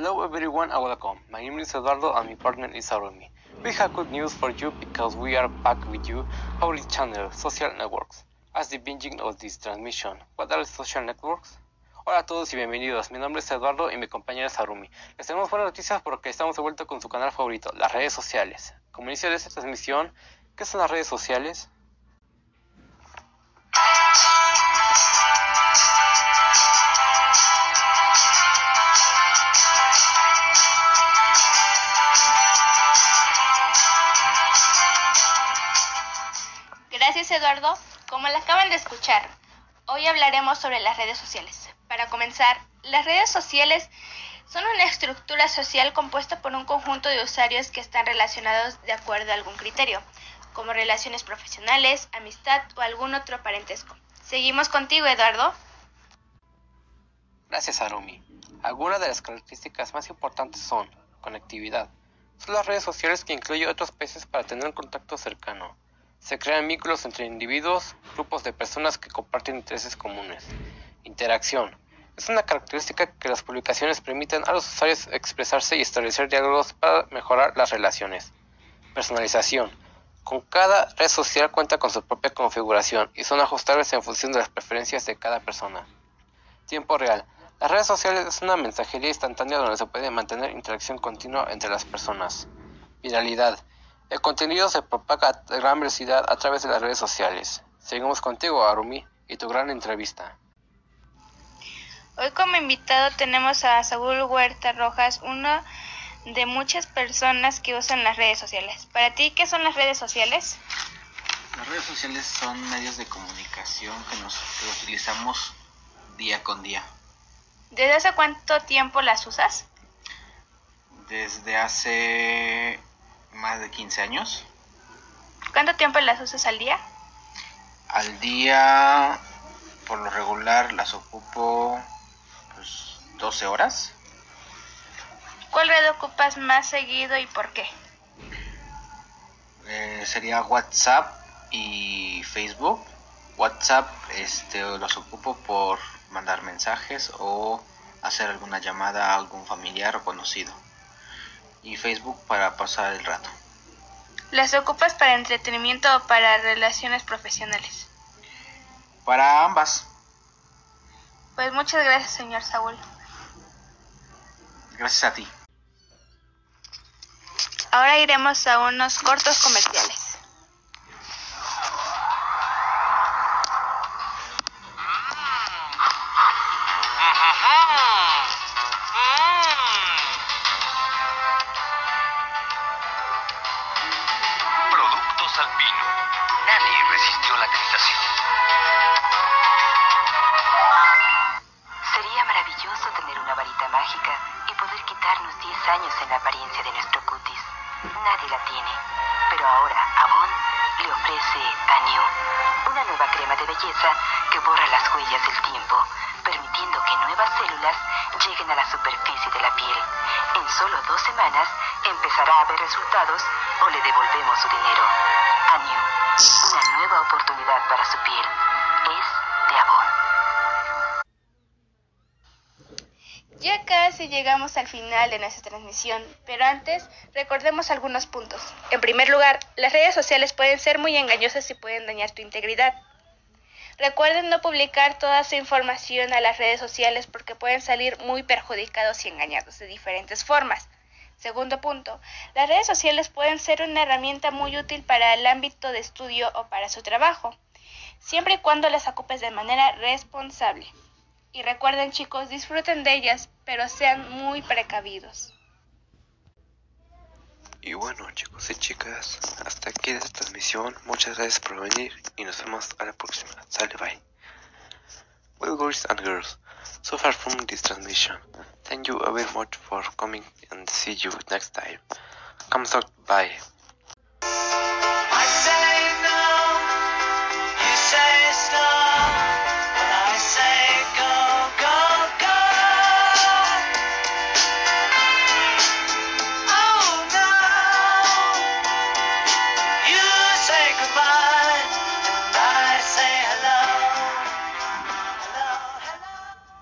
everyone and welcome. My name is Eduardo and my partner is Arumi. We have good news for you because we are back with you, our channel, Social Networks. As the beginning of this transmission, what are social networks? Hola a todos y bienvenidos, mi nombre es Eduardo y mi compañera es Arumi. Les tenemos buenas noticias porque estamos de vuelta con su canal favorito, las redes sociales. Como inicio de esta transmisión, ¿qué son las redes sociales? Eduardo. Como la acaban de escuchar, hoy hablaremos sobre las redes sociales. Para comenzar, las redes sociales son una estructura social compuesta por un conjunto de usuarios que están relacionados de acuerdo a algún criterio, como relaciones profesionales, amistad o algún otro parentesco. Seguimos contigo, Eduardo. Gracias, Arumi. Algunas de las características más importantes son conectividad. Son las redes sociales que incluyen otros países para tener un contacto cercano. Se crean vínculos entre individuos, grupos de personas que comparten intereses comunes. Interacción. Es una característica que las publicaciones permiten a los usuarios expresarse y establecer diálogos para mejorar las relaciones. Personalización. Con cada red social cuenta con su propia configuración y son ajustables en función de las preferencias de cada persona. Tiempo real. Las redes sociales es una mensajería instantánea donde se puede mantener interacción continua entre las personas. Viralidad. El contenido se propaga a gran velocidad a través de las redes sociales. Seguimos contigo, Arumi, y tu gran entrevista. Hoy como invitado tenemos a Saúl Huerta Rojas, uno de muchas personas que usan las redes sociales. Para ti, ¿qué son las redes sociales? Las redes sociales son medios de comunicación que nos que utilizamos día con día. ¿Desde hace cuánto tiempo las usas? Desde hace más de 15 años. ¿Cuánto tiempo las usas al día? Al día, por lo regular, las ocupo pues 12 horas. ¿Cuál red ocupas más seguido y por qué? Eh, sería WhatsApp y Facebook. WhatsApp este, los ocupo por mandar mensajes o hacer alguna llamada a algún familiar o conocido. Y Facebook para pasar el rato. ¿Las ocupas para entretenimiento o para relaciones profesionales? Para ambas. Pues muchas gracias, señor Saúl. Gracias a ti. Ahora iremos a unos cortos comerciales. Productos Alpino. Nadie resistió la tentación. Sería maravilloso tener una varita mágica y poder quitarnos 10 años en la apariencia de nuestro cutis. Nadie la tiene, pero ahora Avon le ofrece a New una nueva crema de belleza que borra las huellas del tiempo, permitiendo que nuevas células lleguen a la superficie de la piel. En solo dos semanas empezará a ver resultados o le devolvemos su dinero. A New, una nueva oportunidad para su piel. Es de Avon. Ya casi llegamos al final de nuestra transmisión, pero antes recordemos algunos puntos. En primer lugar, las redes sociales pueden ser muy engañosas y pueden dañar tu integridad. Recuerden no publicar toda su información a las redes sociales porque pueden salir muy perjudicados y engañados de diferentes formas. Segundo punto, las redes sociales pueden ser una herramienta muy útil para el ámbito de estudio o para su trabajo, siempre y cuando las ocupes de manera responsable. Y recuerden chicos, disfruten de ellas, pero sean muy precavidos. Y bueno, chicos y chicas, hasta aquí esta transmisión. Muchas gracias por venir y nos vemos a la próxima. Sale, bye. Well, boys and girls, so far from this transmission, thank you very much for coming and see you next time. Come out, bye.